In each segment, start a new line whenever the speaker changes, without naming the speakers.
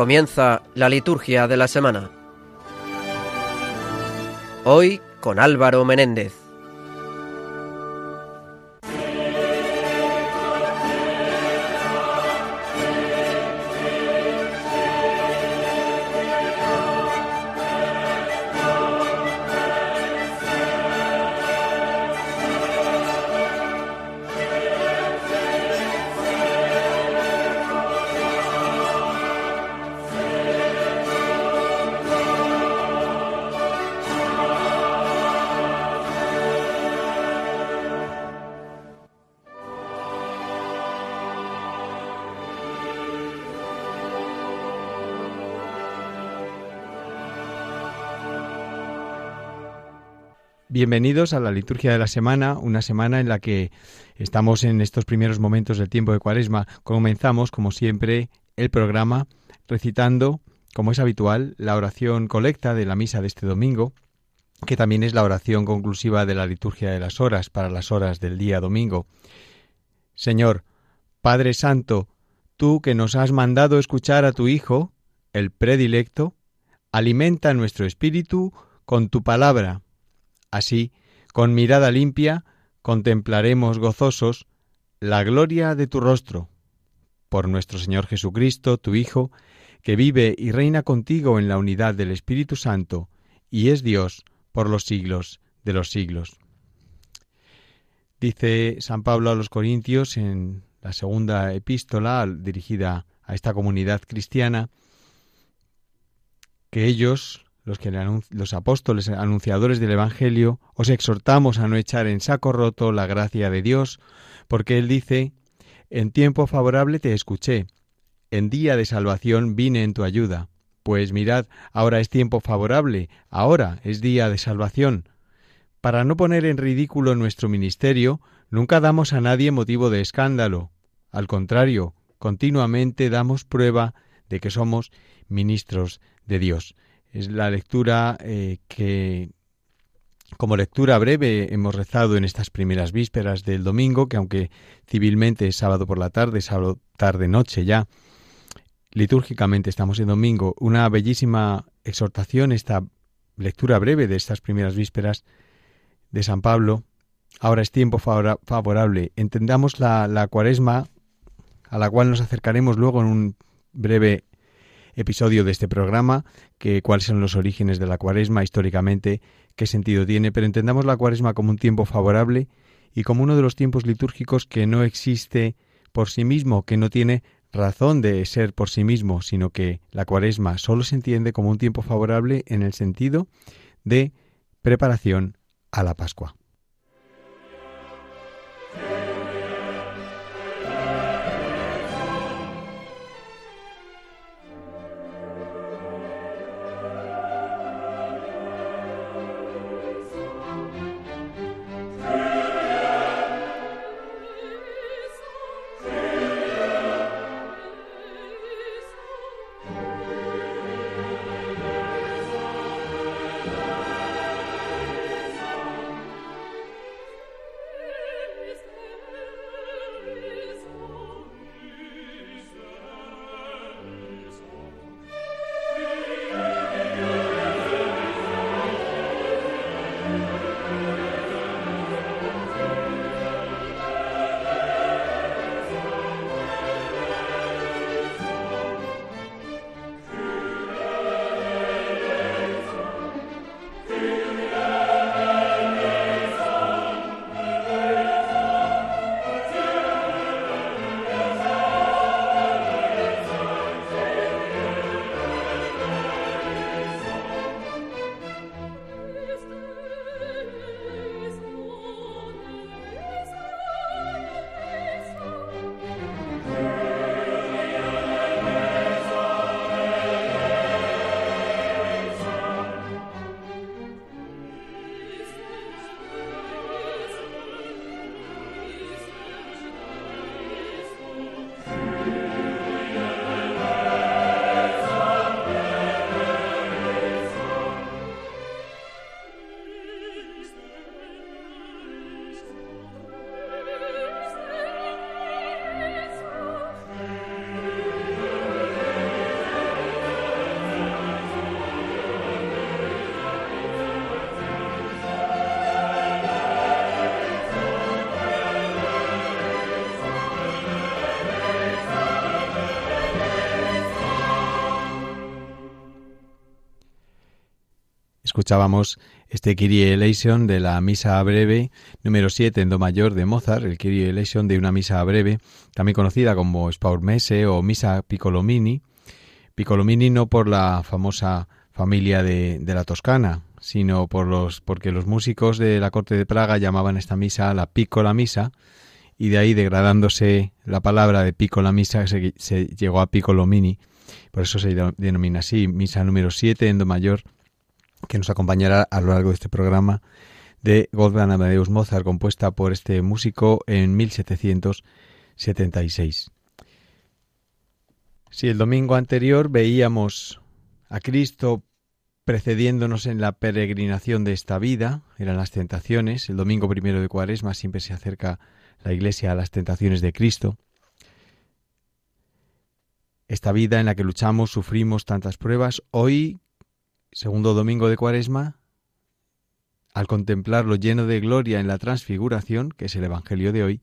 Comienza la liturgia de la semana. Hoy con Álvaro Menéndez.
Bienvenidos a la liturgia de la semana, una semana en la que estamos en estos primeros momentos del tiempo de Cuaresma. Comenzamos, como siempre, el programa recitando, como es habitual, la oración colecta de la misa de este domingo, que también es la oración conclusiva de la liturgia de las horas para las horas del día domingo. Señor, Padre Santo, tú que nos has mandado escuchar a tu Hijo, el predilecto, alimenta nuestro espíritu con tu palabra Así, con mirada limpia, contemplaremos gozosos la gloria de tu rostro. Por nuestro Señor Jesucristo, tu Hijo, que vive y reina contigo en la unidad del Espíritu Santo, y es Dios por los siglos de los siglos. Dice San Pablo a los Corintios en la segunda epístola dirigida a esta comunidad cristiana, que ellos, los, que los apóstoles anunciadores del Evangelio, os exhortamos a no echar en saco roto la gracia de Dios, porque Él dice, En tiempo favorable te escuché, en día de salvación vine en tu ayuda. Pues mirad, ahora es tiempo favorable, ahora es día de salvación. Para no poner en ridículo nuestro ministerio, nunca damos a nadie motivo de escándalo. Al contrario, continuamente damos prueba de que somos ministros de Dios. Es la lectura eh, que, como lectura breve, hemos rezado en estas primeras vísperas del domingo, que aunque civilmente es sábado por la tarde, sábado tarde-noche ya, litúrgicamente estamos en domingo, una bellísima exhortación, esta lectura breve de estas primeras vísperas de San Pablo. Ahora es tiempo favorable. Entendamos la, la cuaresma, a la cual nos acercaremos luego en un breve episodio de este programa, que cuáles son los orígenes de la cuaresma históricamente, qué sentido tiene, pero entendamos la cuaresma como un tiempo favorable y como uno de los tiempos litúrgicos que no existe por sí mismo, que no tiene razón de ser por sí mismo, sino que la cuaresma solo se entiende como un tiempo favorable en el sentido de preparación a la Pascua. Escuchábamos este Kyrie eleison de la misa breve número 7 en do mayor de Mozart, el Kyrie eleison de una misa breve, también conocida como Spaurmese o misa Piccolomini. Piccolomini no por la famosa familia de, de, la Toscana, sino por los, porque los músicos de la corte de Praga llamaban esta misa la Piccola Misa, y de ahí degradándose la palabra de Piccola Misa se, se llegó a Piccolomini, por eso se denomina así, misa número 7 en do mayor que nos acompañará a lo largo de este programa de Wolfgang Amadeus Mozart, compuesta por este músico en 1776. Si el domingo anterior veíamos a Cristo precediéndonos en la peregrinación de esta vida, eran las tentaciones, el domingo primero de Cuaresma siempre se acerca la Iglesia a las tentaciones de Cristo, esta vida en la que luchamos, sufrimos tantas pruebas, hoy segundo domingo de Cuaresma, al contemplarlo lleno de gloria en la transfiguración, que es el Evangelio de hoy,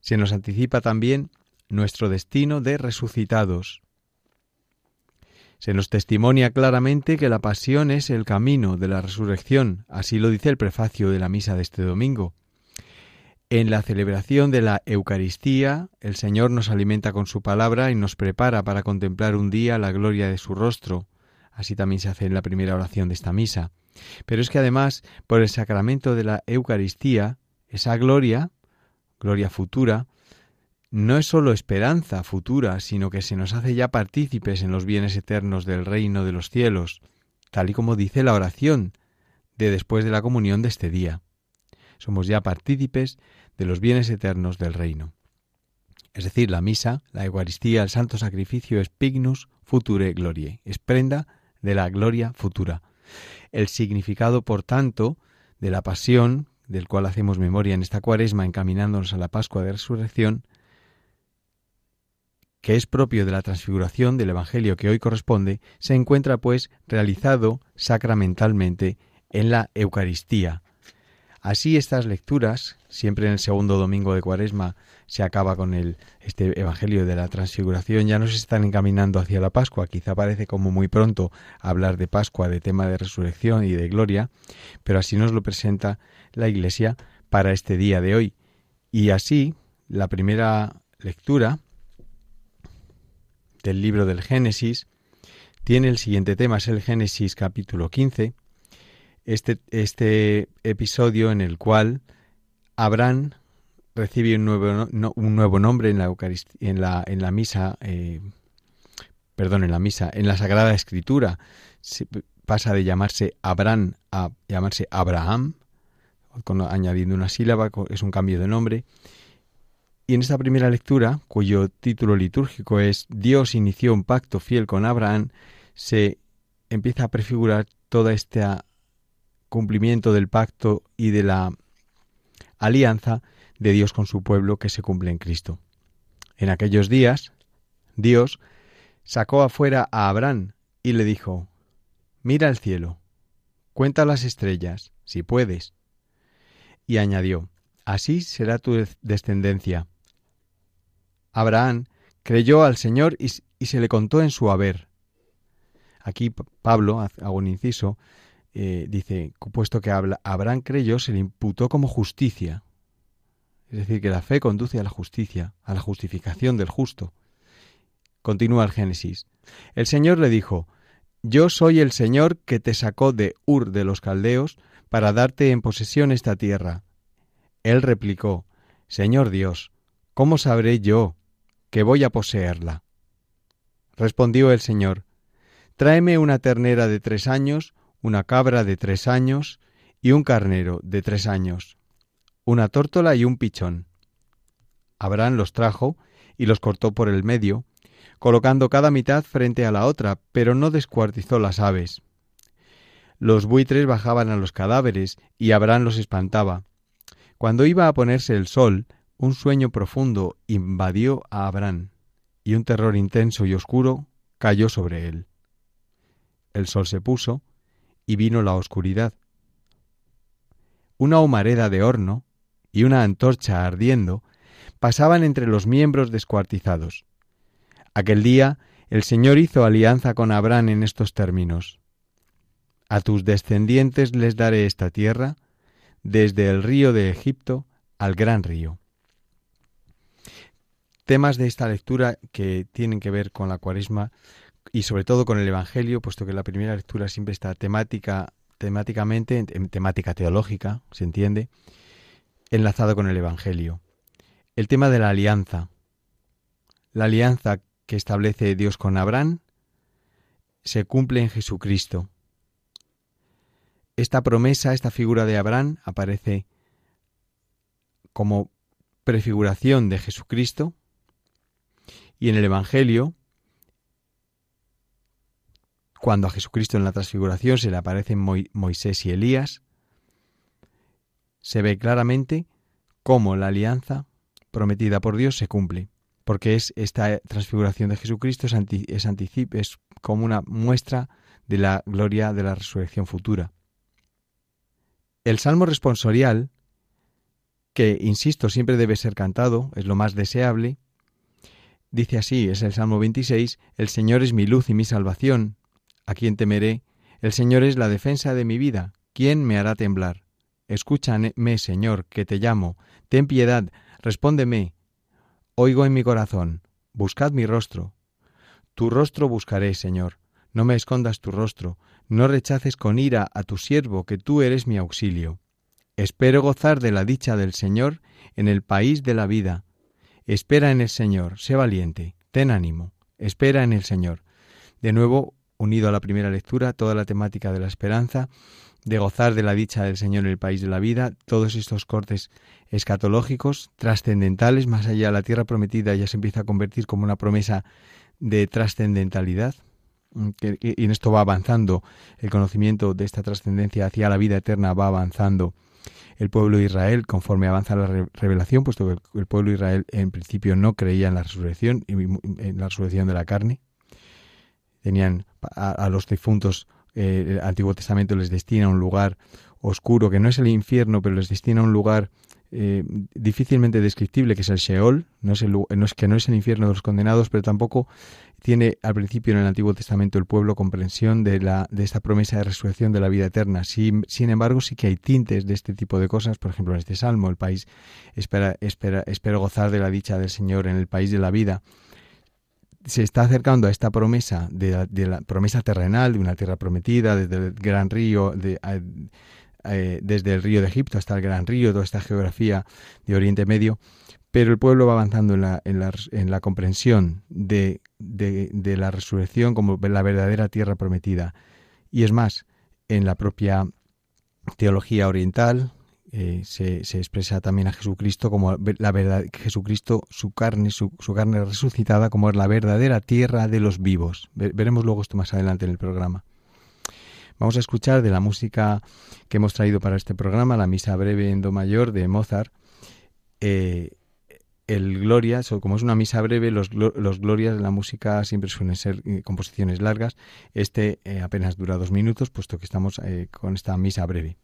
se nos anticipa también nuestro destino de resucitados. Se nos testimonia claramente que la pasión es el camino de la resurrección, así lo dice el prefacio de la misa de este domingo. En la celebración de la Eucaristía, el Señor nos alimenta con su palabra y nos prepara para contemplar un día la gloria de su rostro, Así también se hace en la primera oración de esta misa. Pero es que además, por el sacramento de la Eucaristía, esa gloria, gloria futura, no es sólo esperanza futura, sino que se nos hace ya partícipes en los bienes eternos del reino de los cielos, tal y como dice la oración de después de la comunión de este día. Somos ya partícipes de los bienes eternos del reino. Es decir, la misa, la Eucaristía, el santo sacrificio es pignus future glorie, es prenda de la gloria futura. El significado, por tanto, de la pasión, del cual hacemos memoria en esta cuaresma encaminándonos a la Pascua de Resurrección, que es propio de la transfiguración del Evangelio que hoy corresponde, se encuentra pues realizado sacramentalmente en la Eucaristía, Así estas lecturas, siempre en el segundo domingo de Cuaresma se acaba con el este evangelio de la transfiguración, ya nos están encaminando hacia la Pascua. Quizá parece como muy pronto hablar de Pascua, de tema de resurrección y de gloria, pero así nos lo presenta la Iglesia para este día de hoy. Y así, la primera lectura del libro del Génesis tiene el siguiente tema, es el Génesis capítulo 15, este, este episodio en el cual Abraham recibe un nuevo, un nuevo nombre en la, en la, en la misa, eh, perdón, en la misa, en la Sagrada Escritura. pasa de llamarse Abraham a llamarse Abraham, añadiendo una sílaba, es un cambio de nombre. Y en esta primera lectura, cuyo título litúrgico es Dios inició un pacto fiel con Abraham, se empieza a prefigurar toda esta cumplimiento del pacto y de la alianza de Dios con su pueblo que se cumple en Cristo. En aquellos días, Dios sacó afuera a Abraham y le dijo, Mira el cielo, cuenta las estrellas, si puedes. Y añadió, Así será tu descendencia. Abraham creyó al Señor y, se le contó en su haber. Aquí Pablo, hago un inciso, eh, dice, puesto que Abraham creyó, se le imputó como justicia. Es decir, que la fe conduce a la justicia, a la justificación del justo. Continúa el Génesis. El Señor le dijo, Yo soy el Señor que te sacó de Ur de los Caldeos para darte en posesión esta tierra. Él replicó, Señor Dios, ¿cómo sabré yo que voy a poseerla? Respondió el Señor, Tráeme una ternera de tres años, una cabra de tres años y un carnero de tres años, una tórtola y un pichón. Abraham los trajo y los cortó por el medio, colocando cada mitad frente a la otra, pero no descuartizó las aves. Los buitres bajaban a los cadáveres y Abraham los espantaba. Cuando iba a ponerse el sol, un sueño profundo invadió a Abraham, y un terror intenso y oscuro cayó sobre él. El sol se puso, y vino la oscuridad. Una humareda de horno y una antorcha ardiendo pasaban entre los miembros descuartizados. Aquel día el Señor hizo alianza con Abraham en estos términos. A tus descendientes les daré esta tierra, desde el río de Egipto al gran río. Temas de esta lectura que tienen que ver con la cuaresma y sobre todo con el Evangelio, puesto que la primera lectura siempre está temática, temáticamente, en temática teológica, se entiende, enlazado con el Evangelio. El tema de la alianza. La alianza que establece Dios con Abraham se cumple en Jesucristo. Esta promesa, esta figura de Abraham aparece como prefiguración de Jesucristo y en el Evangelio, cuando a Jesucristo en la transfiguración se le aparecen Moisés y Elías, se ve claramente cómo la alianza prometida por Dios se cumple, porque es esta transfiguración de Jesucristo es, es, es como una muestra de la gloria de la resurrección futura. El salmo responsorial, que, insisto, siempre debe ser cantado, es lo más deseable, dice así, es el Salmo 26, El Señor es mi luz y mi salvación, ¿a quién temeré? El Señor es la defensa de mi vida, ¿quién me hará temblar? Escúchame, Señor, que te llamo, ten piedad, respóndeme. Oigo en mi corazón, buscad mi rostro. Tu rostro buscaré, Señor, no me escondas tu rostro, no rechaces con ira a tu siervo, que tú eres mi auxilio. Espero gozar de la dicha del Señor en el país de la vida. Espera en el Señor, sé valiente, ten ánimo, espera en el Señor. De nuevo, unido a la primera lectura, toda la temática de la esperanza, de gozar de la dicha del Señor en el país de la vida, todos estos cortes escatológicos, trascendentales, más allá de la tierra prometida ya se empieza a convertir como una promesa de trascendentalidad, Mm, y en esto va avanzando el conocimiento de esta trascendencia hacia la vida eterna, va avanzando el pueblo de Israel conforme avanza la revelación, puesto que el pueblo de Israel en principio no creía en la resurrección, en la resurrección de la carne. Tenían a, los difuntos, eh, el Antiguo Testamento les destina a un lugar oscuro, que no es el infierno, pero les destina a un lugar eh, difícilmente descriptible, que es el Sheol, no es, el, no es que no es el infierno de los condenados, pero tampoco tiene al principio en el Antiguo Testamento el pueblo comprensión de, la, de esta promesa de resurrección de la vida eterna. Sin, sin embargo, sí que hay tintes de este tipo de cosas, por ejemplo, en este Salmo, el país espera, espera, espero gozar de la dicha del Señor en el país de la vida. Se está acercando a esta promesa, de, la promesa terrenal, de una tierra prometida, desde el gran río, de, eh, desde el río de Egipto hasta el Gran Río, toda esta geografía de Oriente Medio, pero el pueblo va avanzando en la, en la, en la comprensión de, de, la resurrección como la verdadera tierra prometida. Y es más, en la propia teología oriental eh, se, expresa también a Jesucristo como la verdad, Jesucristo, su carne, su, su, carne resucitada, como es la verdadera tierra de los vivos. Veremos luego esto más adelante en el programa. Vamos a escuchar de la música que hemos traído para este programa, la Misa Breve en Do Mayor de Mozart. Eh, el Gloria, como es una misa breve, los, los, Glorias de la música siempre suelen ser eh, composiciones largas. Este apenas dura dos minutos, puesto que estamos con esta misa breve.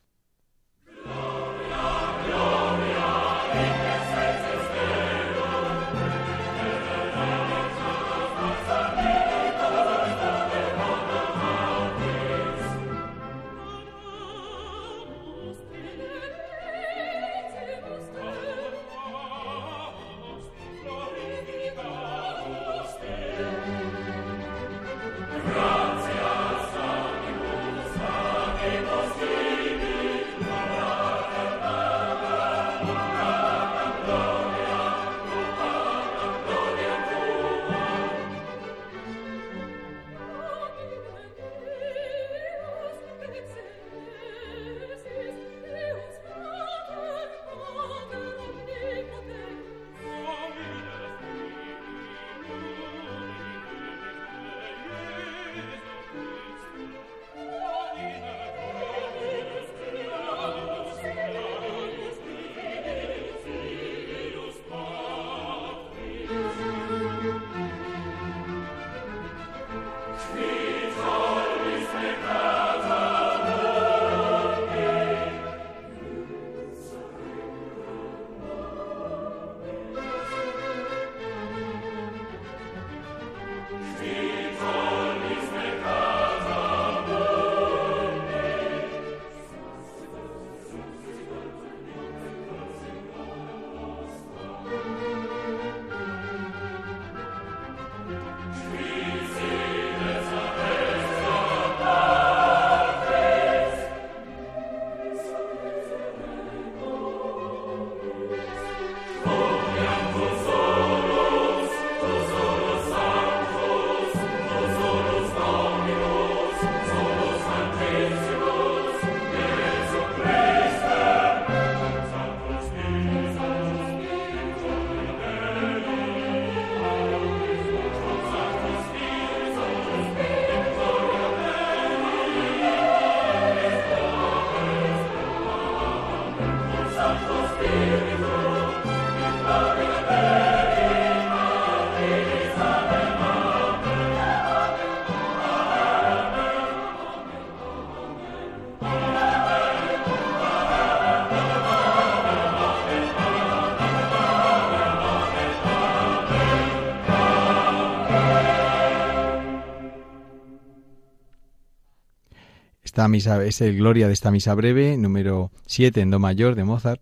Esta misa es el Gloria de esta misa breve, número 7 en Do mayor de Mozart.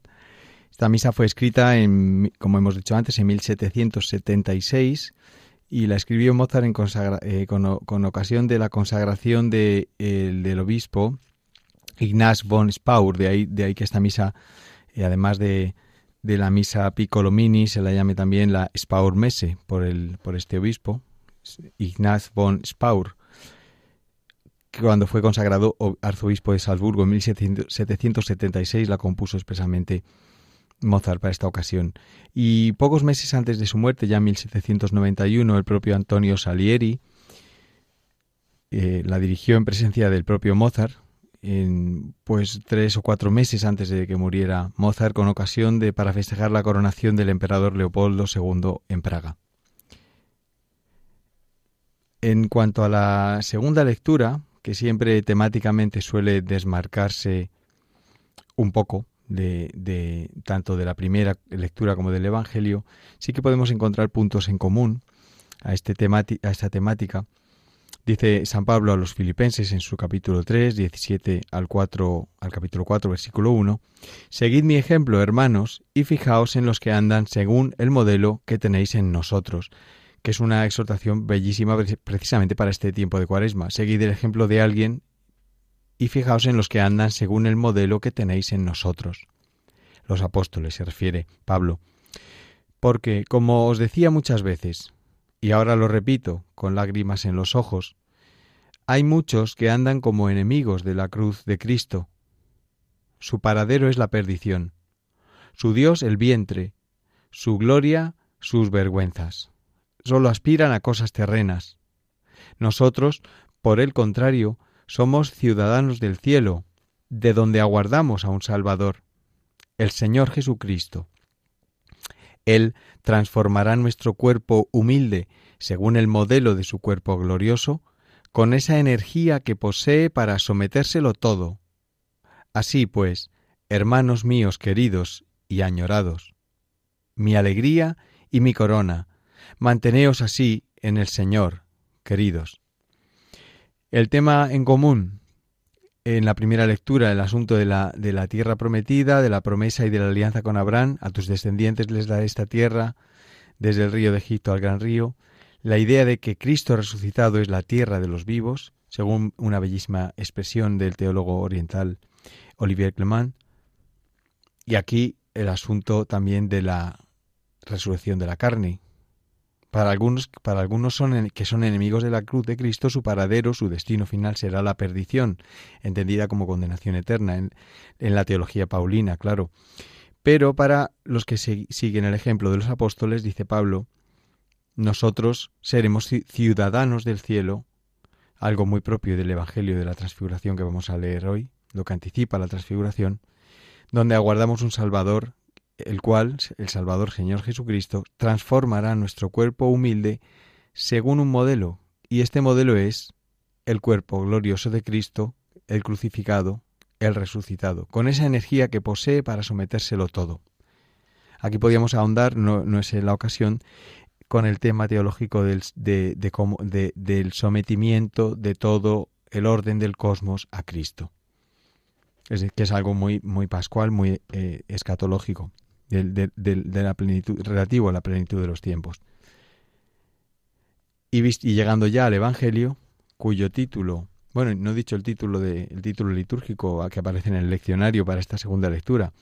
Esta misa fue escrita, en, como hemos dicho antes, en 1776 y la escribió Mozart en eh, con, ocasión de la consagración de, del obispo Ignaz von Spaur, de ahí, de ahí que esta misa, eh, además de, de, la misa Piccolomini, se la llame también la Spaur Messe por, el, por este obispo, Ignaz von Spaur, cuando fue consagrado arzobispo de Salzburgo en 1776 la compuso expresamente Mozart para esta ocasión. Y pocos meses antes de su muerte, ya en 1791, el propio Antonio Salieri eh, la dirigió en presencia del propio Mozart, en, pues tres o cuatro meses antes de que muriera Mozart, con ocasión de para festejar la coronación del emperador Leopoldo II en Praga. En cuanto a la segunda lectura, que siempre temáticamente suele desmarcarse un poco de, tanto de la primera lectura como del Evangelio, sí que podemos encontrar puntos en común a, este a esta temática. Dice San Pablo a los filipenses en su capítulo 3, 17 al, 4, al capítulo 4, versículo 1, Seguid mi ejemplo, hermanos, y fijaos en los que andan según el modelo que tenéis en nosotros, que es una exhortación bellísima precisamente para este tiempo de cuaresma. Seguid el ejemplo de alguien y fijaos en los que andan según el modelo que tenéis en nosotros. Los apóstoles se refiere Pablo. Porque, como os decía muchas veces, y ahora lo repito con lágrimas en los ojos, hay muchos que andan como enemigos de la cruz de Cristo. Su paradero es la perdición, su Dios el vientre, su gloria sus vergüenzas. Solo aspiran a cosas terrenas. Nosotros, por el contrario, somos ciudadanos del cielo, de donde aguardamos a un Salvador, el Señor Jesucristo. Él transformará nuestro cuerpo humilde, según el modelo de su cuerpo glorioso, con esa energía que posee para sometérselo todo. Así pues, hermanos míos queridos y añorados, mi alegría y mi corona, manteneos así en el Señor, queridos. El tema en común en la primera lectura, el asunto de la, de la tierra prometida, de la promesa y de la alianza con Abraham, a tus descendientes les daré esta tierra, desde el río de Egipto al gran río, la idea de que Cristo resucitado es la tierra de los vivos, según una bellísima expresión del teólogo oriental Olivier Clement, y aquí el asunto también de la resurrección de la carne, para algunos, para algunos son, que son enemigos de la cruz de Cristo, su paradero, su destino final será la perdición, entendida como condenación eterna en, la teología paulina, claro. Pero para los que siguen el ejemplo de los apóstoles, dice Pablo, nosotros seremos ciudadanos del cielo, algo muy propio del Evangelio de la Transfiguración que vamos a leer hoy, lo que anticipa la Transfiguración, donde aguardamos un Salvador el cual, el Salvador Señor Jesucristo, transformará nuestro cuerpo humilde según un modelo, y este modelo es el cuerpo glorioso de Cristo, el crucificado, el resucitado, con esa energía que posee para sometérselo todo. Aquí podíamos ahondar, no, no es la ocasión, con el tema teológico del, de, de, del sometimiento de todo el orden del cosmos a Cristo. Es que es algo muy, muy pascual, muy eh, escatológico de, la plenitud, relativo a la plenitud de los tiempos. Y, y, llegando ya al Evangelio, cuyo título, bueno, no he dicho el título, de, el título litúrgico que aparece en el leccionario para esta segunda lectura,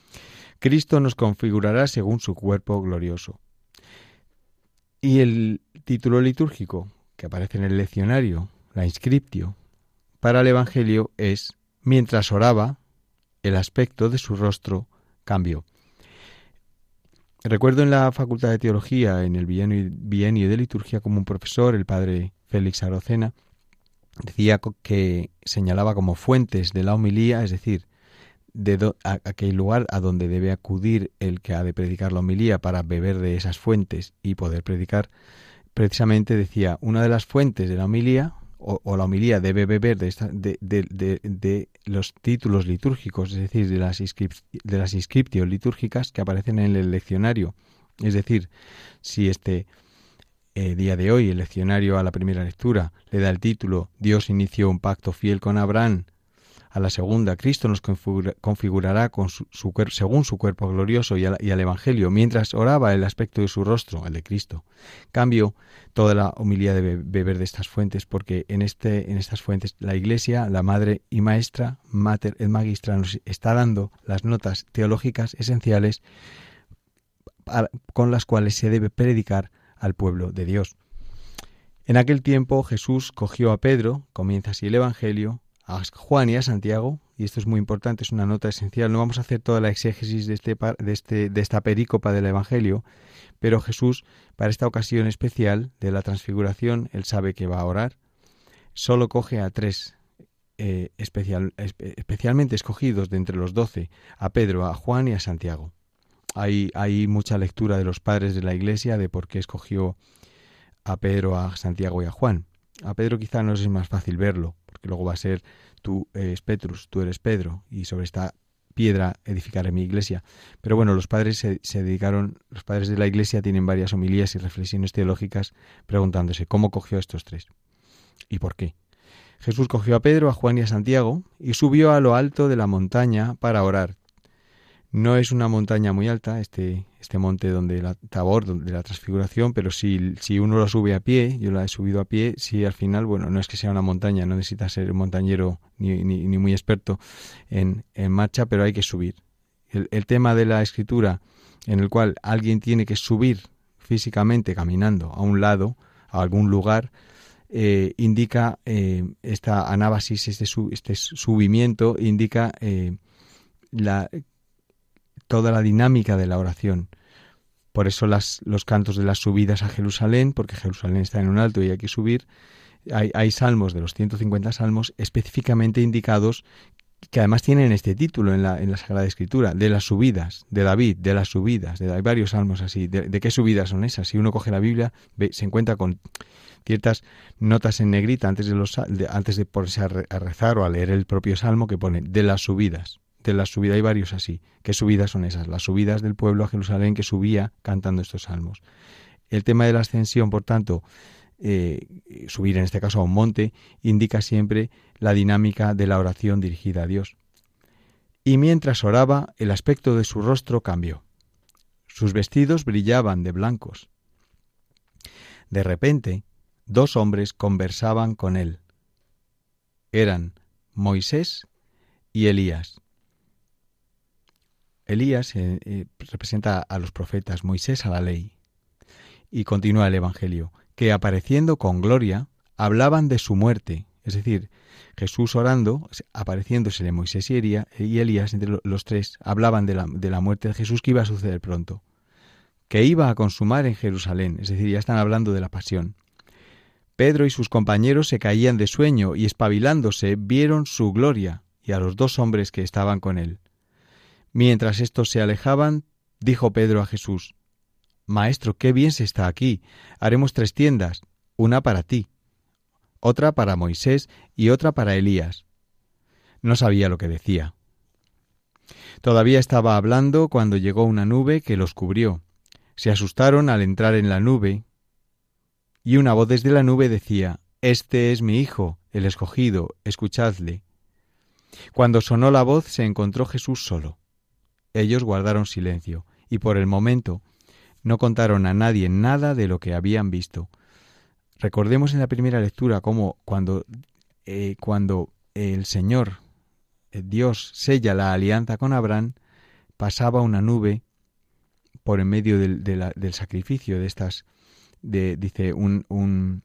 Cristo nos configurará según su cuerpo glorioso. Y el título litúrgico que aparece en el leccionario, la inscriptio, para el Evangelio es, mientras oraba, el aspecto de su rostro cambió. Recuerdo en la Facultad de Teología, en el bienio, de liturgia, como un profesor, el padre Félix Arocena, decía que señalaba como fuentes de la homilía, es decir, de aquel lugar a donde debe acudir el que ha de predicar la homilía para beber de esas fuentes y poder predicar, precisamente decía, una de las fuentes de la homilía o, la homilía debe beber de, de, los títulos litúrgicos, es decir, de las, de las litúrgicas que aparecen en el leccionario. Es decir, si este eh, día de hoy el leccionario a la primera lectura le da el título Dios inició un pacto fiel con Abraham a la segunda. Cristo nos configurará con su, según su cuerpo glorioso y, al Evangelio. Mientras oraba el aspecto de su rostro, el de Cristo. Cambio toda la humildad de beber de estas fuentes, porque en, este, en estas fuentes la Iglesia, la Madre y Maestra, Mater et Magistra, nos está dando las notas teológicas esenciales con las cuales se debe predicar al pueblo de Dios. En aquel tiempo Jesús cogió a Pedro, comienza así el Evangelio, a Juan y a Santiago, y esto es muy importante, es una nota esencial. No vamos a hacer toda la exégesis de, este, de, este, de esta perícopa del Evangelio, pero Jesús, para esta ocasión especial de la transfiguración, él sabe que va a orar, solo coge a tres eh, especial, especialmente escogidos de entre los doce, a Pedro, a Juan y a Santiago. Hay, hay mucha lectura de los padres de la Iglesia de por qué escogió a Pedro, a Santiago y a Juan. A Pedro quizá no es más fácil verlo, luego va a ser tú eres Petrus, tú eres Pedro, y sobre esta piedra edificaré mi iglesia. Pero bueno, los padres se, se, dedicaron, los padres de la iglesia tienen varias homilías y reflexiones teológicas preguntándose cómo cogió a estos tres y por qué. Jesús cogió a Pedro, a Juan y a Santiago y subió a lo alto de la montaña para orar. No es una montaña muy alta, este, este monte donde la Tabor, donde la transfiguración, pero si, si uno lo sube a pie, yo la he subido a pie, si al final, bueno, no es que sea una montaña, no necesita ser montañero ni, ni, muy experto en, en, marcha, pero hay que subir. El, el tema de la escritura en el cual alguien tiene que subir físicamente caminando a un lado, a algún lugar, eh, indica eh, esta anábasis, este, este subimiento, indica eh, la toda la dinámica de la oración. Por eso las, los cantos de las subidas a Jerusalén, porque Jerusalén está en un alto y hay que subir, hay, hay salmos de los 150 salmos específicamente indicados que además tienen este título en la, en la Sagrada Escritura, de las subidas, de David, de las subidas, de, hay varios salmos así, de, qué subidas son esas. Si uno coge la Biblia, se encuentra con ciertas notas en negrita antes de, los, antes de ponerse a, rezar o a leer el propio salmo que pone de las subidas de la subida, hay varios así. ¿Qué subidas son esas? Las subidas del pueblo a Jerusalén que subía cantando estos salmos. El tema de la ascensión, por tanto, eh, subir en este caso a un monte, indica siempre la dinámica de la oración dirigida a Dios. Y mientras oraba, el aspecto de su rostro cambió. Sus vestidos brillaban de blancos. De repente, dos hombres conversaban con él. Eran Moisés y Elías. Elías eh, eh, representa a los profetas, Moisés a la ley. Y continúa el Evangelio, que apareciendo con gloria, hablaban de su muerte. Es decir, Jesús orando, apareciéndosele Moisés y Elías, entre los tres, hablaban de la, de la muerte de Jesús que iba a suceder pronto, que iba a consumar en Jerusalén. Es decir, ya están hablando de la pasión. Pedro y sus compañeros se caían de sueño y espabilándose vieron su gloria y a los dos hombres que estaban con él. Mientras estos se alejaban, dijo Pedro a Jesús, Maestro, qué bien se está aquí. Haremos tres tiendas, una para ti, otra para Moisés y otra para Elías. No sabía lo que decía. Todavía estaba hablando cuando llegó una nube que los cubrió. Se asustaron al entrar en la nube, y una voz desde la nube decía, Este es mi Hijo, el escogido, escuchadle. Cuando sonó la voz se encontró Jesús solo. Ellos guardaron silencio y por el momento no contaron a nadie nada de lo que habían visto. Recordemos en la primera lectura cómo cuando, eh, cuando el Señor, eh, Dios, sella la alianza con Abraham, pasaba una nube por en medio del, del sacrificio de estas, de, dice, un, un,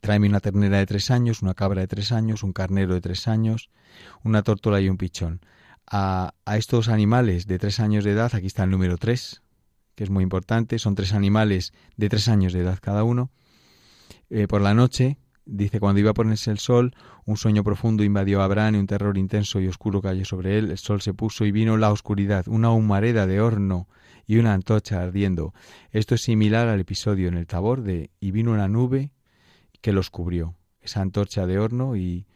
tráeme una ternera de tres años, una cabra de tres años, un carnero de tres años, una tórtola y un pichón a, estos animales de tres años de edad, aquí está el número tres, que es muy importante, son tres animales de tres años de edad cada uno. Eh, por la noche, dice, cuando iba a ponerse el sol, un sueño profundo invadió a Abraham y un terror intenso y oscuro cayó sobre él. El sol se puso y vino la oscuridad, una humareda de horno y una antorcha ardiendo. Esto es similar al episodio en el Tabor de y vino una nube que los cubrió. Esa antorcha de horno y,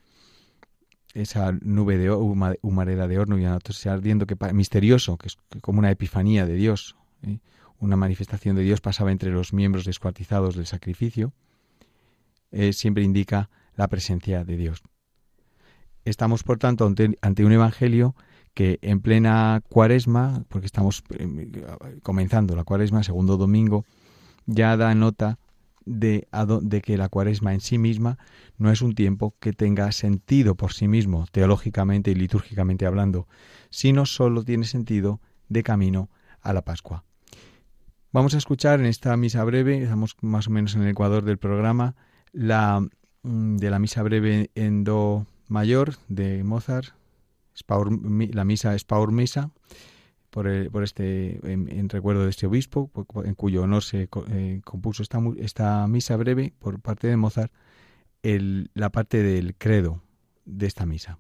esa nube de humareda de horno y una ardiendo que misterioso, que es como una epifanía de Dios, ¿eh? una manifestación de Dios pasaba entre los miembros descuartizados del sacrificio, eh, siempre indica la presencia de Dios. Estamos, por tanto, ante, un evangelio que en plena cuaresma, porque estamos em, comenzando la cuaresma, segundo domingo, ya da nota de, que la cuaresma en sí misma no es un tiempo que tenga sentido por sí mismo, teológicamente y litúrgicamente hablando, sino solo tiene sentido de camino a la Pascua. Vamos a escuchar en esta misa breve, estamos más o menos en el ecuador del programa, la mm, de la misa breve en do mayor de Mozart, la misa Spaur Misa, por, por este en, recuerdo de este obispo, en cuyo honor se eh, compuso esta, esta misa breve por parte de Mozart, el, la parte del credo de esta misa.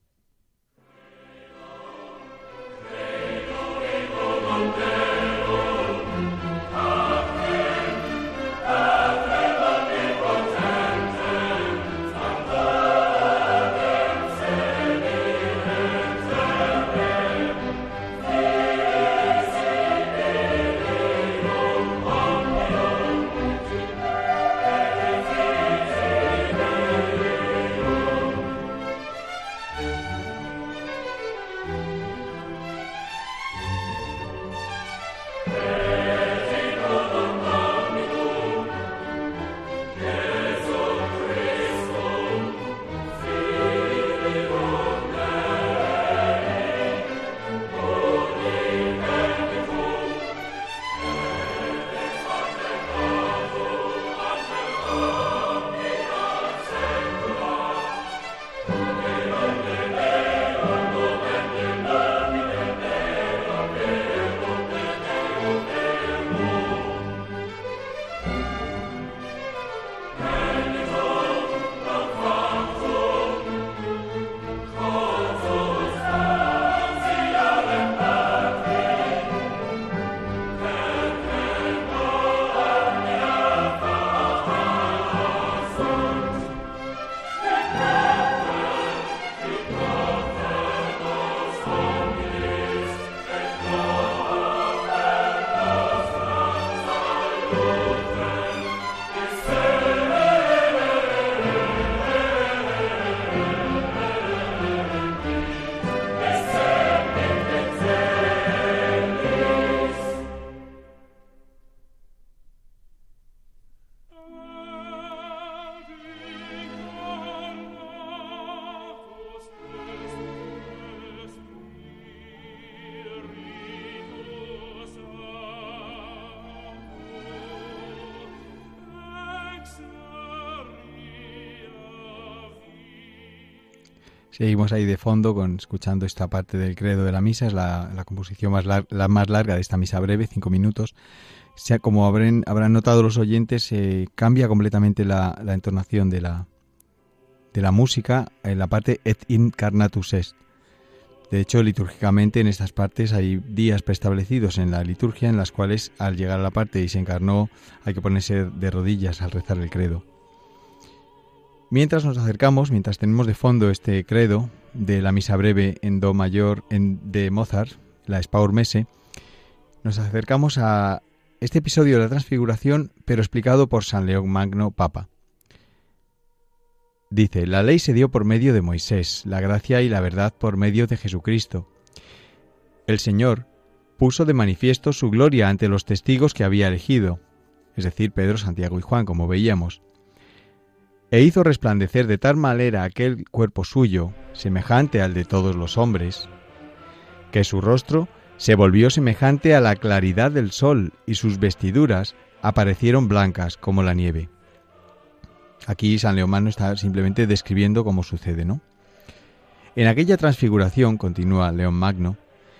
Seguimos ahí de fondo con, escuchando esta parte del credo de la misa, es la, composición más, la más larga de esta misa breve, cinco minutos. sea, como habrán, habrán notado los oyentes, se cambia completamente la, entonación de la, de la música en la parte et incarnatus est. De hecho, litúrgicamente en estas partes hay días preestablecidos en la liturgia en las cuales al llegar a la parte y se encarnó hay que ponerse de rodillas al rezar el credo. Mientras nos acercamos, mientras tenemos de fondo este credo de la misa breve en do mayor de Mozart, la Spaur Messe, nos acercamos a este episodio de la transfiguración, pero explicado por San León Magno Papa. Dice, la ley se dio por medio de Moisés, la gracia y la verdad por medio de Jesucristo. El Señor puso de manifiesto su gloria ante los testigos que había elegido, es decir, Pedro, Santiago y Juan, como veíamos, e hizo resplandecer de tal manera aquel cuerpo suyo, semejante al de todos los hombres, que su rostro se volvió semejante a la claridad del sol y sus vestiduras aparecieron blancas como la nieve. Aquí San Leomano está simplemente describiendo cómo sucede, ¿no? En aquella transfiguración, continúa León Magno,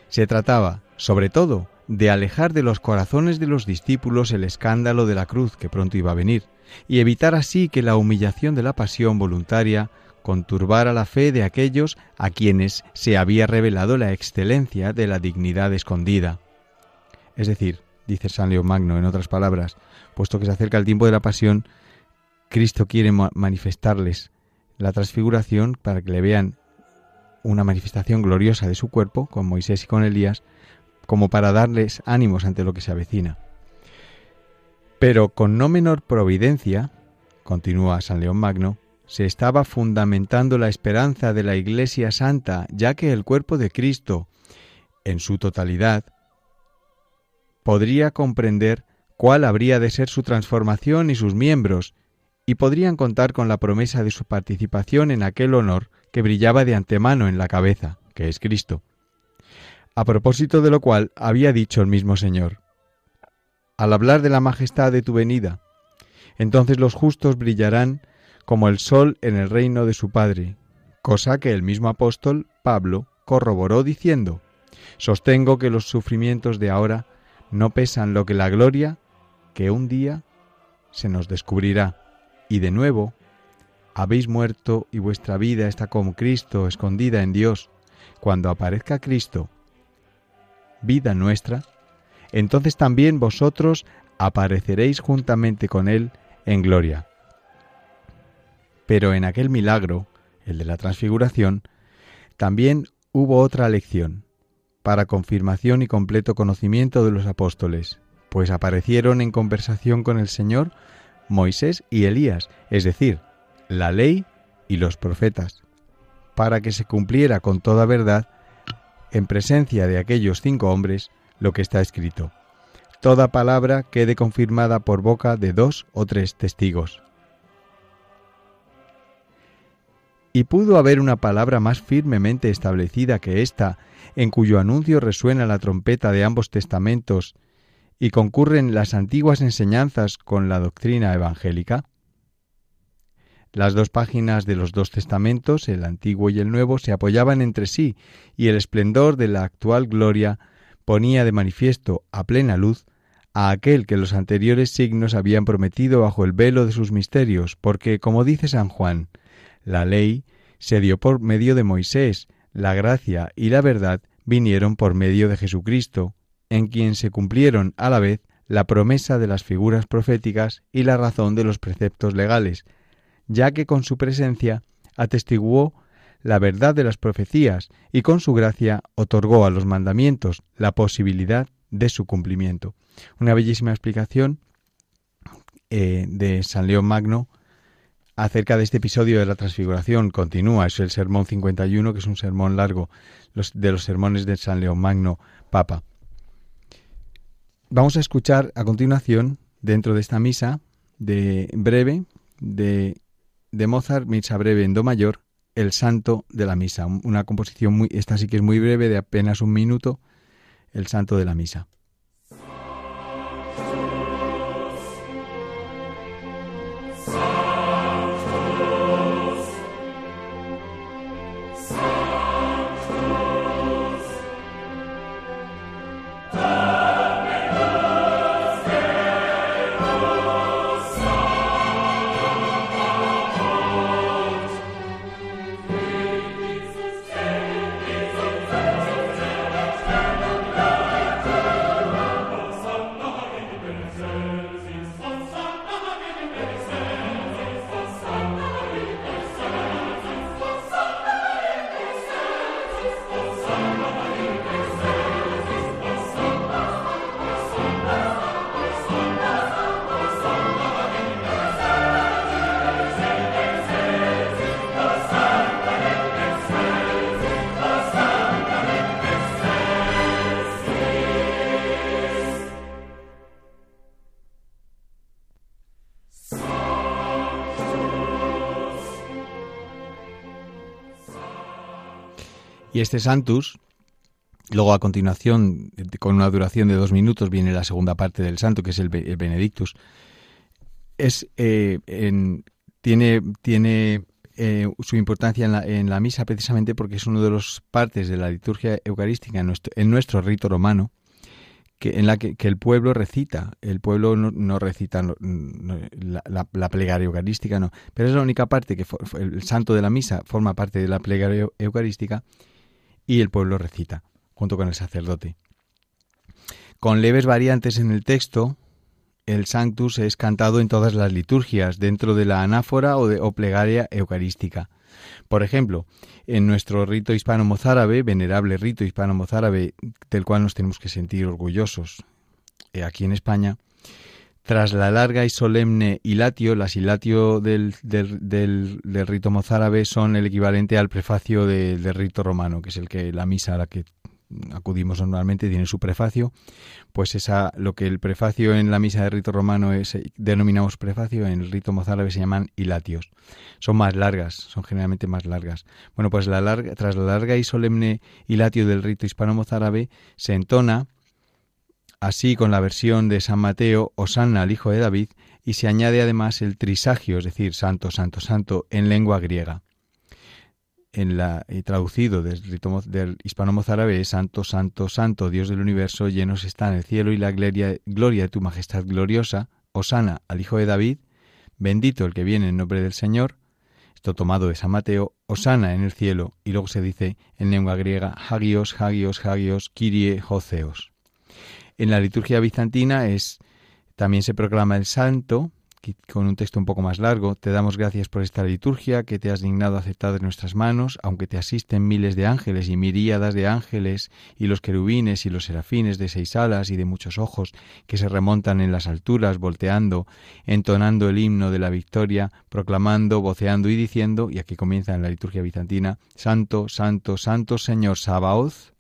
se trataba, sobre todo, de alejar de los corazones de los discípulos el escándalo de la cruz que pronto iba a venir, y evitar así que la humillación de la pasión voluntaria conturbara la fe de aquellos a quienes se había revelado la excelencia de la dignidad escondida. Es decir, dice San León Magno en otras palabras, puesto que se acerca el tiempo de la pasión, Cristo quiere manifestarles la transfiguración para que le vean una manifestación gloriosa de su cuerpo, con Moisés y con Elías, como para darles ánimos ante lo que se avecina. Pero con no menor providencia, continúa San León Magno, se estaba fundamentando la esperanza de la Iglesia Santa, ya que el cuerpo de Cristo, en su totalidad, podría comprender cuál habría de ser su transformación y sus miembros, y podrían contar con la promesa de su participación en aquel honor que brillaba de antemano en la cabeza, que es Cristo. A propósito de lo cual había dicho el mismo Señor, al hablar de la majestad de tu venida, entonces los justos brillarán como el sol en el reino de su Padre, cosa que el mismo apóstol Pablo corroboró diciendo, Sostengo que los sufrimientos de ahora no pesan lo que la gloria que un día se nos descubrirá. Y de nuevo, habéis muerto y vuestra vida está con Cristo escondida en Dios. Cuando aparezca Cristo, vida nuestra, entonces también vosotros apareceréis juntamente con Él en gloria. Pero en aquel milagro, el de la transfiguración, también hubo otra lección, para confirmación y completo conocimiento de los apóstoles, pues aparecieron en conversación con el Señor Moisés y Elías, es decir, la ley y los profetas, para que se cumpliera con toda verdad, en presencia de aquellos cinco hombres, lo que está escrito. Toda palabra quede confirmada por boca de dos o tres testigos. Y pudo haber una palabra más firmemente establecida que esta, en cuyo anuncio resuena la trompeta de ambos testamentos y concurren las antiguas enseñanzas con la doctrina evangélica? Las dos páginas de los dos testamentos, el antiguo y el nuevo, se apoyaban entre sí, y el esplendor de la actual gloria ponía de manifiesto a plena luz a aquel que los anteriores signos habían prometido bajo el velo de sus misterios, porque, como dice San Juan, la ley se dio por medio de Moisés, la gracia y la verdad vinieron por medio de Jesucristo, en quien se cumplieron a la vez la promesa de las figuras proféticas y la razón de los preceptos legales, ya que con su presencia atestiguó la verdad de las profecías y con su gracia otorgó a los mandamientos la posibilidad de su cumplimiento. Una bellísima explicación eh, de San León Magno acerca de este episodio de la transfiguración continúa, es el sermón 51, que es un sermón largo de los sermones de San León Magno, Papa. Vamos a escuchar a continuación, dentro de esta misa de breve, de, de Mozart, misa breve en Do mayor, el santo de la misa, una composición muy, esta sí que es muy breve, de apenas un minuto, el santo de la misa. Y este Santus, luego a continuación, con una duración de dos minutos, viene la segunda parte del santo, que es el, Benedictus. Es, eh, tiene tiene eh, su importancia en la, en la, misa precisamente porque es uno de los partes de la liturgia eucarística en nuestro, en nuestro rito romano, que, en la que, el pueblo recita. El pueblo no, recita la, la, plegaria eucarística, no. Pero es la única parte que el santo de la misa forma parte de la plegaria eucarística y el pueblo recita, junto con el sacerdote. Con leves variantes en el texto, el Sanctus es cantado en todas las liturgias, dentro de la anáfora o, plegaria eucarística. Por ejemplo, en nuestro rito hispano-mozárabe, venerable rito hispano-mozárabe, del cual nos tenemos que sentir orgullosos, eh, aquí en España, Tras la larga y solemne hilatio, las hilatio del, del, rito mozárabe son el equivalente al prefacio del rito romano, que es el que la misa a la que acudimos normalmente tiene su prefacio, pues esa lo que el prefacio en la misa de rito romano es denominamos prefacio, en el rito mozárabe se llaman hilatios. Son más largas, son generalmente más largas. Bueno, pues la larga, tras la larga y solemne hilatio del rito hispano mozárabe se entona así con la versión de San Mateo, Osanna al Hijo de David, y se añade además el trisagio, es decir, Santo, Santo, Santo, en lengua griega. En la, y traducido del, del hispano-mozárabe Santo, Santo, Santo, Dios del universo, llenos están el cielo y la gloria, gloria de tu majestad gloriosa, Osana al Hijo de David, bendito el que viene en nombre del Señor, esto tomado de San Mateo, Osana en el cielo, y luego se dice en lengua griega, Hagios, Hagios, Hagios, Kyrie, Joseos. En la liturgia bizantina es también se proclama el santo con un texto un poco más largo. Te damos gracias por esta liturgia que te has dignado aceptar en nuestras manos, aunque te asisten miles de ángeles y miríadas de ángeles y los querubines y los serafines de seis alas y de muchos ojos que se remontan en las alturas, volteando, entonando el himno de la victoria, proclamando, voceando y diciendo, y aquí comienza en la liturgia bizantina, Santo, Santo, Santo Señor Sabaoth,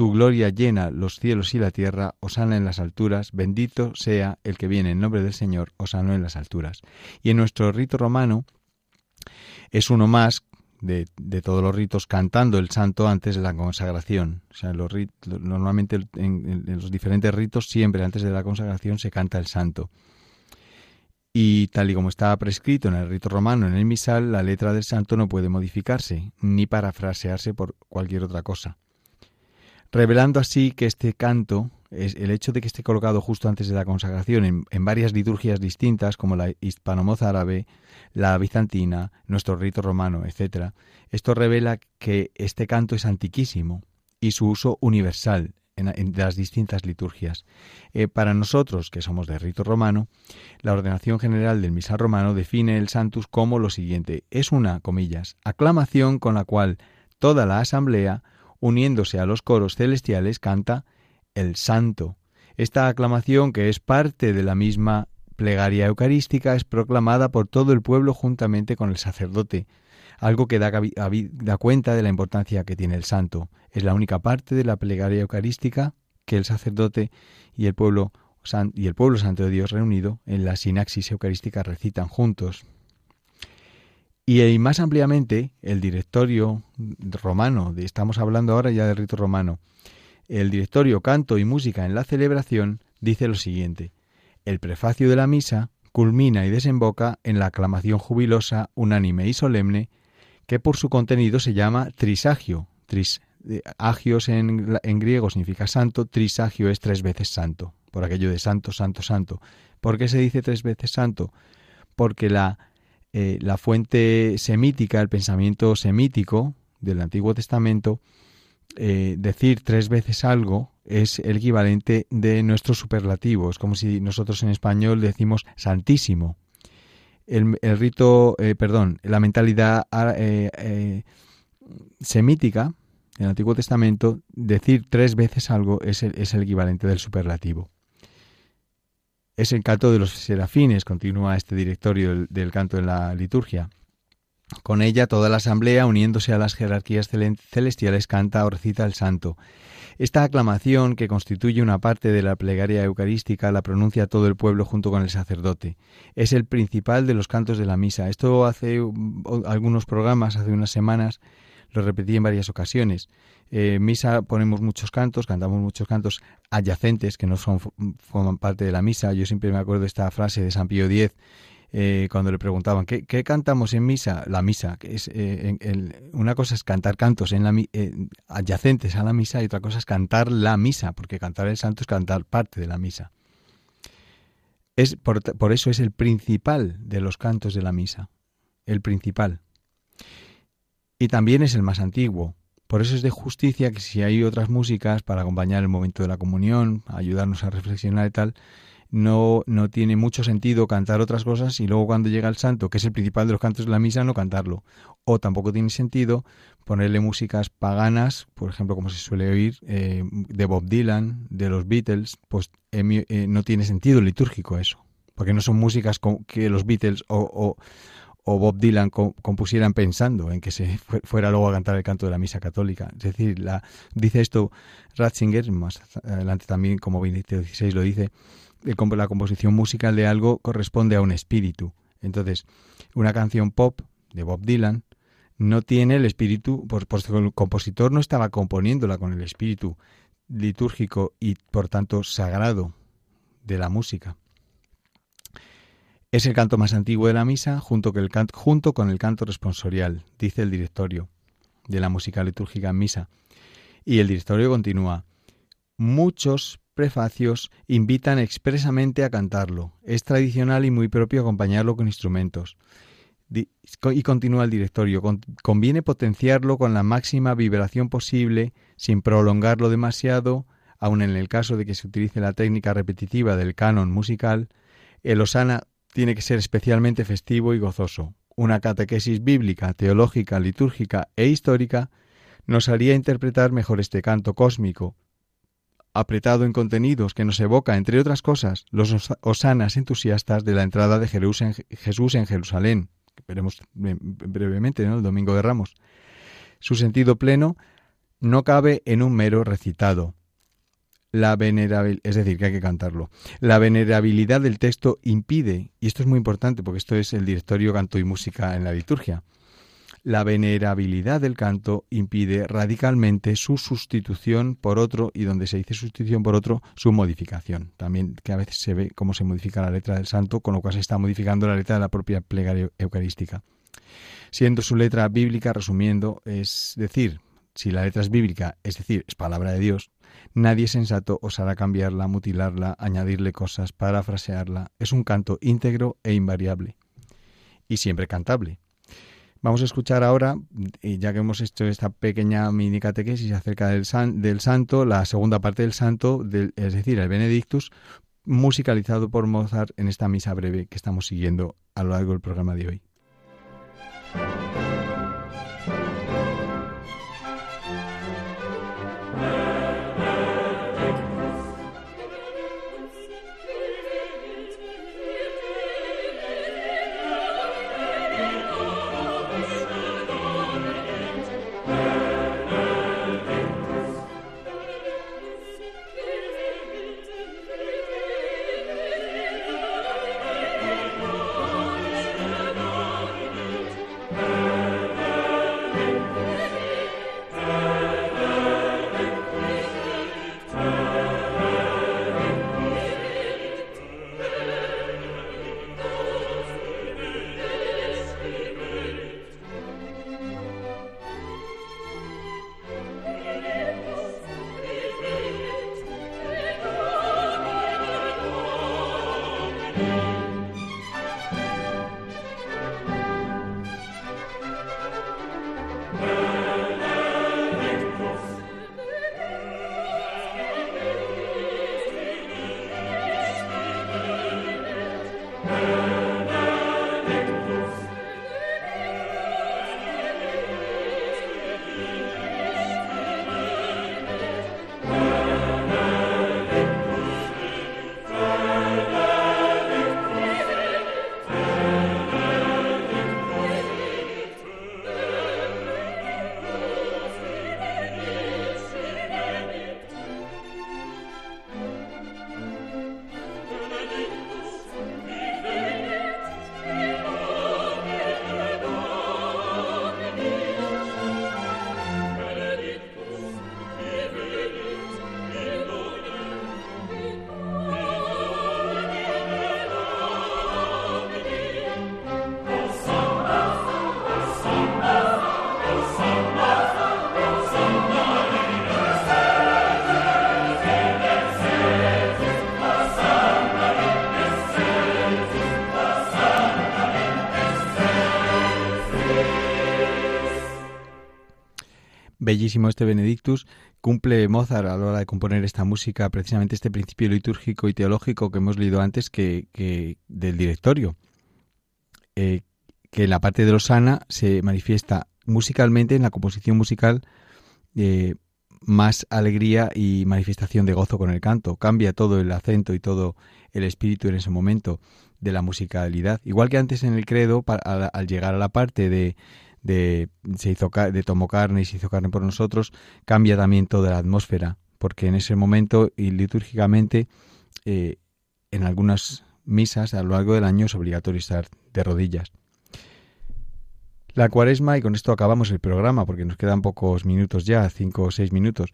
tu gloria llena los cielos y la tierra, osana en las alturas, bendito sea el que viene en nombre del Señor, osano en las alturas. Y en nuestro rito romano es uno más de, todos los ritos cantando el santo antes de la consagración. O sea, normalmente en, en, los diferentes ritos siempre antes de la consagración se canta el santo. Y tal y como estaba prescrito en el rito romano, en el misal, la letra del santo no puede modificarse, ni parafrasearse por cualquier otra cosa revelando así que este canto, es el hecho de que esté colocado justo antes de la consagración en, varias liturgias distintas, como la hispano-mozárabe, la bizantina, nuestro rito romano, etc., esto revela que este canto es antiquísimo y su uso universal en, las distintas liturgias. Eh, para nosotros, que somos de rito romano, la ordenación general del misal romano define el santus como lo siguiente. Es una, comillas, aclamación con la cual toda la asamblea uniéndose a los coros celestiales, canta el Santo. Esta aclamación, que es parte de la misma plegaria eucarística, es proclamada por todo el pueblo juntamente con el sacerdote, algo que da, cuenta de la importancia que tiene el santo. Es la única parte de la plegaria eucarística que el sacerdote y el pueblo y el pueblo santo de Dios reunido en la sinaxis eucarística recitan juntos. Y más ampliamente, el directorio romano, estamos hablando ahora ya del rito romano, el directorio Canto y Música en la celebración dice lo siguiente. El prefacio de la misa culmina y desemboca en la aclamación jubilosa, unánime y solemne, que por su contenido se llama trisagio. Tris, agios en, en griego significa santo, trisagio es tres veces santo, por aquello de santo, santo, santo. ¿Por qué se dice tres veces santo? Porque la eh, la fuente semítica, el pensamiento semítico del Antiguo Testamento, eh, decir tres veces algo es el equivalente de nuestros superlativos, como si nosotros en español decimos santísimo. El, rito, eh, perdón, la mentalidad semítica, en el Antiguo Testamento, decir tres veces algo es es el equivalente del superlativo. Es el canto de los serafines, continúa este directorio del, canto en la liturgia. Con ella toda la asamblea, uniéndose a las jerarquías celestiales, canta o recita el santo. Esta aclamación, que constituye una parte de la plegaria eucarística, la pronuncia todo el pueblo junto con el sacerdote. Es el principal de los cantos de la misa. Esto hace algunos programas, hace unas semanas, lo repetí en varias ocasiones. Eh, misa ponemos muchos cantos, cantamos muchos cantos adyacentes que no son, forman parte de la misa. Yo siempre me acuerdo de esta frase de San Pío X, eh, cuando le preguntaban ¿qué, cantamos en misa? La misa, que es eh, una cosa es cantar cantos en la, adyacentes a la misa y otra cosa es cantar la misa, porque cantar el santo es cantar parte de la misa. Es por eso es el principal de los cantos de la misa, el principal y también es el más antiguo. Por eso es de justicia que si hay otras músicas para acompañar el momento de la comunión, ayudarnos a reflexionar y tal, no, no tiene mucho sentido cantar otras cosas y luego cuando llega el santo, que es el principal de los cantos de la misa, no cantarlo. O tampoco tiene sentido ponerle músicas paganas, por ejemplo, como se suele oír, eh, de Bob Dylan, de los Beatles, pues eh, no tiene sentido litúrgico eso, porque no son músicas que los Beatles o, o, Bob Dylan compusieran pensando en que se fuera luego a cantar el canto de la misa católica. Es decir, la, dice esto Ratzinger, más adelante también como Benedicto XVI lo dice, la composición musical de algo corresponde a un espíritu. Entonces, una canción pop de Bob Dylan no tiene el espíritu, pues, pues el compositor no estaba componiéndola con el espíritu litúrgico y por tanto sagrado de la música. Es el canto más antiguo de la misa junto, con el canto responsorial, dice el directorio de la música litúrgica en misa. Y el directorio continúa. Muchos prefacios invitan expresamente a cantarlo. Es tradicional y muy propio acompañarlo con instrumentos. Y continúa el directorio. Conviene potenciarlo con la máxima vibración posible, sin prolongarlo demasiado, aun en el caso de que se utilice la técnica repetitiva del canon musical. El Osana tiene que ser especialmente festivo y gozoso. Una catequesis bíblica, teológica, litúrgica e histórica nos haría interpretar mejor este canto cósmico, apretado en contenidos que nos evoca, entre otras cosas, los osanas entusiastas de la entrada de Jesús en Jerusalén, que veremos brevemente ¿no? el Domingo de Ramos. Su sentido pleno no cabe en un mero recitado. La es decir, que hay que cantarlo. La venerabilidad del texto impide, y esto es muy importante porque esto es el directorio canto y música en la liturgia, la venerabilidad del canto impide radicalmente su sustitución por otro y donde se dice sustitución por otro, su modificación. También que a veces se ve cómo se modifica la letra del santo, con lo cual se está modificando la letra de la propia plegaria eucarística. Siendo su letra bíblica, resumiendo, es decir, si la letra es bíblica, es decir, es palabra de Dios, nadie sensato osará cambiarla, mutilarla, añadirle cosas, parafrasearla. Es un canto íntegro e invariable. Y siempre cantable Vamos a escuchar ahora, ya que hemos hecho esta pequeña mini catequesis acerca del, del santo, la segunda parte del santo, es decir, el Benedictus, musicalizado por Mozart en esta misa breve que estamos siguiendo a lo largo del programa de hoy. Bellísimo este Benedictus, cumple Mozart a la hora de componer esta música, precisamente este principio litúrgico y teológico que hemos leído antes que, del directorio, eh, que en la parte de Losana se manifiesta musicalmente en la composición musical eh, más alegría y manifestación de gozo con el canto. Cambia todo el acento y todo el espíritu en ese momento de la musicalidad. Igual que antes en el credo, al, llegar a la parte de, de, se hizo, de tomó carne y se hizo carne por nosotros, cambia también toda la atmósfera, porque en ese momento y litúrgicamente eh, en algunas misas a lo largo del año es obligatorio estar de rodillas. La cuaresma, y con esto acabamos el programa porque nos quedan pocos minutos ya, cinco o seis minutos.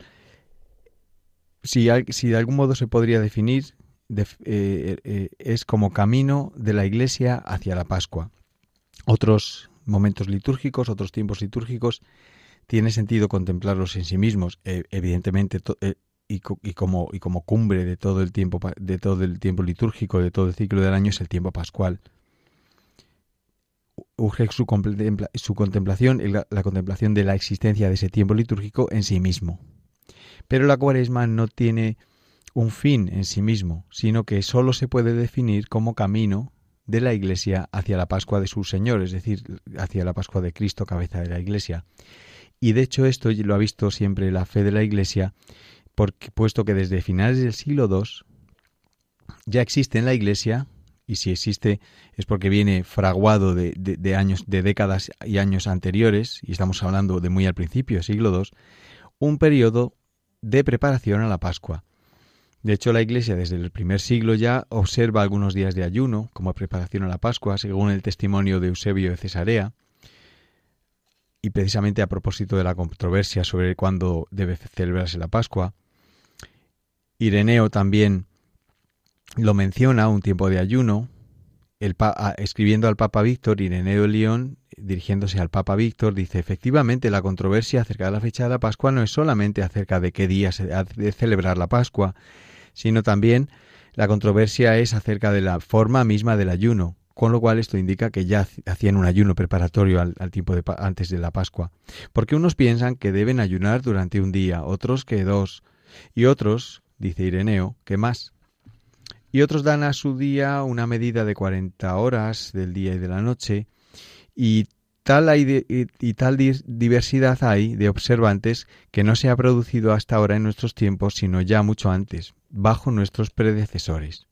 Si, si de algún modo se podría definir, eh, eh, es como camino de la Iglesia hacia la Pascua. Otros momentos litúrgicos, otros tiempos litúrgicos, tiene sentido contemplarlos en sí mismos. E, evidentemente, y, como, y como cumbre de todo el tiempo de todo el tiempo litúrgico de todo el ciclo del año es el tiempo pascual urge su, su contemplación la, la contemplación de la existencia de ese tiempo litúrgico en sí mismo pero la cuaresma no tiene un fin en sí mismo sino que sólo se puede definir como camino de la Iglesia hacia la Pascua de su Señor, es decir, hacia la Pascua de Cristo, cabeza de la Iglesia. Y de hecho esto lo ha visto siempre la fe de la Iglesia porque, puesto que desde finales del siglo II ya existe en la Iglesia, y si existe es porque viene fraguado de, de, años, de décadas y años anteriores, y estamos hablando de muy al principio, siglo II, un periodo de preparación a la Pascua. De hecho, la Iglesia desde el primer siglo ya observa algunos días de ayuno como preparación a la Pascua, según el testimonio de Eusebio de Cesarea, y precisamente a propósito de la controversia sobre cuándo debe celebrarse la Pascua, Ireneo también lo menciona, un tiempo de ayuno, el escribiendo al Papa Víctor, Ireneo de León, dirigiéndose al Papa Víctor, dice, efectivamente, la controversia acerca de la fecha de la Pascua no es solamente acerca de qué día se ha de celebrar la Pascua, sino también la controversia es acerca de la forma misma del ayuno, con lo cual esto indica que ya hacían un ayuno preparatorio al, tiempo de, antes de la Pascua, porque unos piensan que deben ayunar durante un día, otros que dos, y otros dice Ireneo, que más. Y otros dan a su día una medida de 40 horas del día y de la noche, y tal, hay y, tal diversidad hay de observantes que no se ha producido hasta ahora en nuestros tiempos, sino ya mucho antes, bajo nuestros predecesores.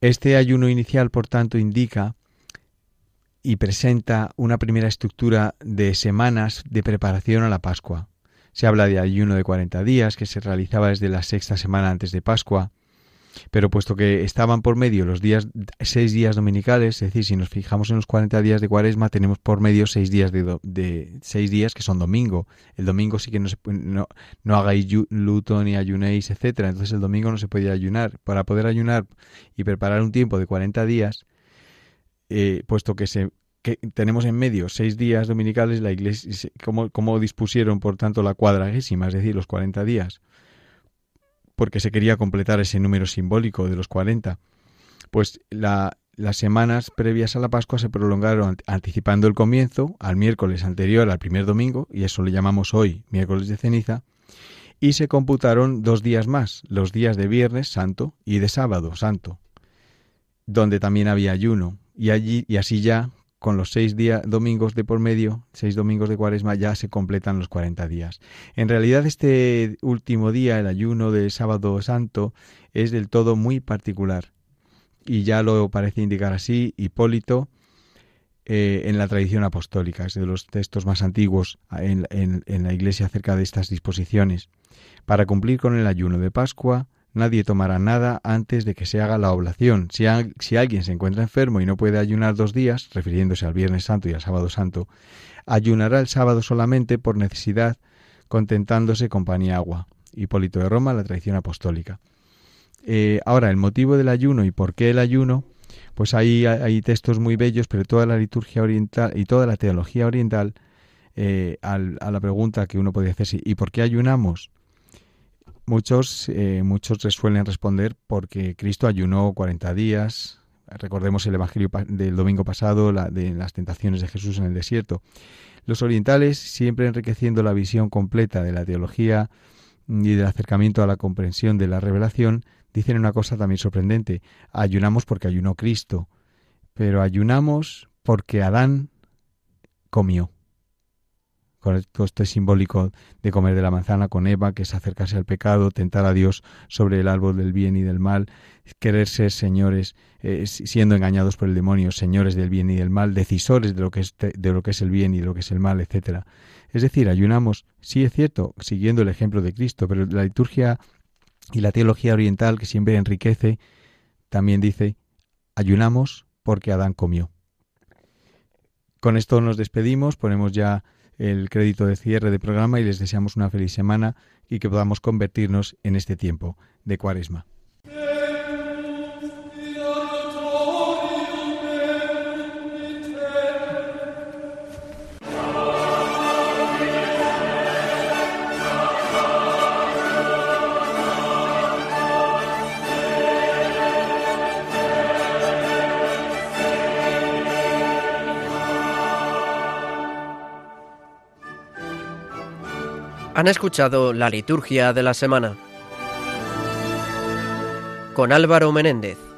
Este ayuno inicial, por tanto, indica y presenta una primera estructura de semanas de preparación a la Pascua. Se habla de ayuno de 40 días que se realizaba desde la sexta semana antes de Pascua, pero puesto que estaban por medio los días seis días dominicales, es decir, si nos fijamos en los 40 días de Cuaresma, tenemos por medio seis días de, de seis días que son domingo. El domingo sí que no se no, no hagáis luto ni ayunéis, etcétera. Entonces el domingo no se podía ayunar. Para poder ayunar y preparar un tiempo de 40 días, eh, puesto que se que tenemos en medio seis días dominicales, la iglesia, ¿cómo, dispusieron, por tanto, la cuadragésima, es decir, los cuarenta días? Porque se quería completar ese número simbólico de los cuarenta. Pues la, las semanas previas a la Pascua se prolongaron anticipando el comienzo al miércoles anterior al primer domingo, y eso le llamamos hoy miércoles de ceniza, y se computaron dos días más, los días de Viernes Santo y de Sábado Santo, donde también había ayuno, y allí y así ya con los seis días, domingos de por medio, seis domingos de cuaresma, ya se completan los cuarenta días. En realidad, este último día, el ayuno del sábado santo, es del todo muy particular. Y ya lo parece indicar así Hipólito eh, en la tradición apostólica, es de los textos más antiguos en, en la Iglesia acerca de estas disposiciones. Para cumplir con el ayuno de Pascua, nadie tomará nada antes de que se haga la oblación. Si, alguien se encuentra enfermo y no puede ayunar dos días, refiriéndose al Viernes Santo y al Sábado Santo, ayunará el sábado solamente por necesidad, contentándose con pan y agua. Hipólito de Roma, la tradición apostólica. Eh, ahora, el motivo del ayuno y por qué el ayuno, pues ahí hay, textos muy bellos, pero toda la liturgia oriental y toda la teología oriental, eh, a la pregunta que uno puede hacerse, ¿y por qué ayunamos? Muchos, eh, muchos suelen responder porque Cristo ayunó 40 días. Recordemos el Evangelio del domingo pasado, la, de las tentaciones de Jesús en el desierto. Los orientales, siempre enriqueciendo la visión completa de la teología y del acercamiento a la comprensión de la revelación, dicen una cosa también sorprendente. Ayunamos porque ayunó Cristo, pero ayunamos porque Adán comió. Con todo este simbólico de comer de la manzana con Eva, que es acercarse al pecado, tentar a Dios sobre el árbol del bien y del mal, querer ser señores, eh, siendo engañados por el demonio, señores del bien y del mal, decisores de lo que es, de lo que es el bien y de lo que es el mal, etcétera. Es decir, ayunamos, sí es cierto, siguiendo el ejemplo de Cristo, pero la liturgia y la teología oriental, que siempre enriquece, también dice, ayunamos porque Adán comió. Con esto nos despedimos, ponemos ya el crédito de cierre de programa y les deseamos una feliz semana y que podamos convertirnos en este tiempo de cuaresma.
Han escuchado la liturgia de la semana con Álvaro Menéndez.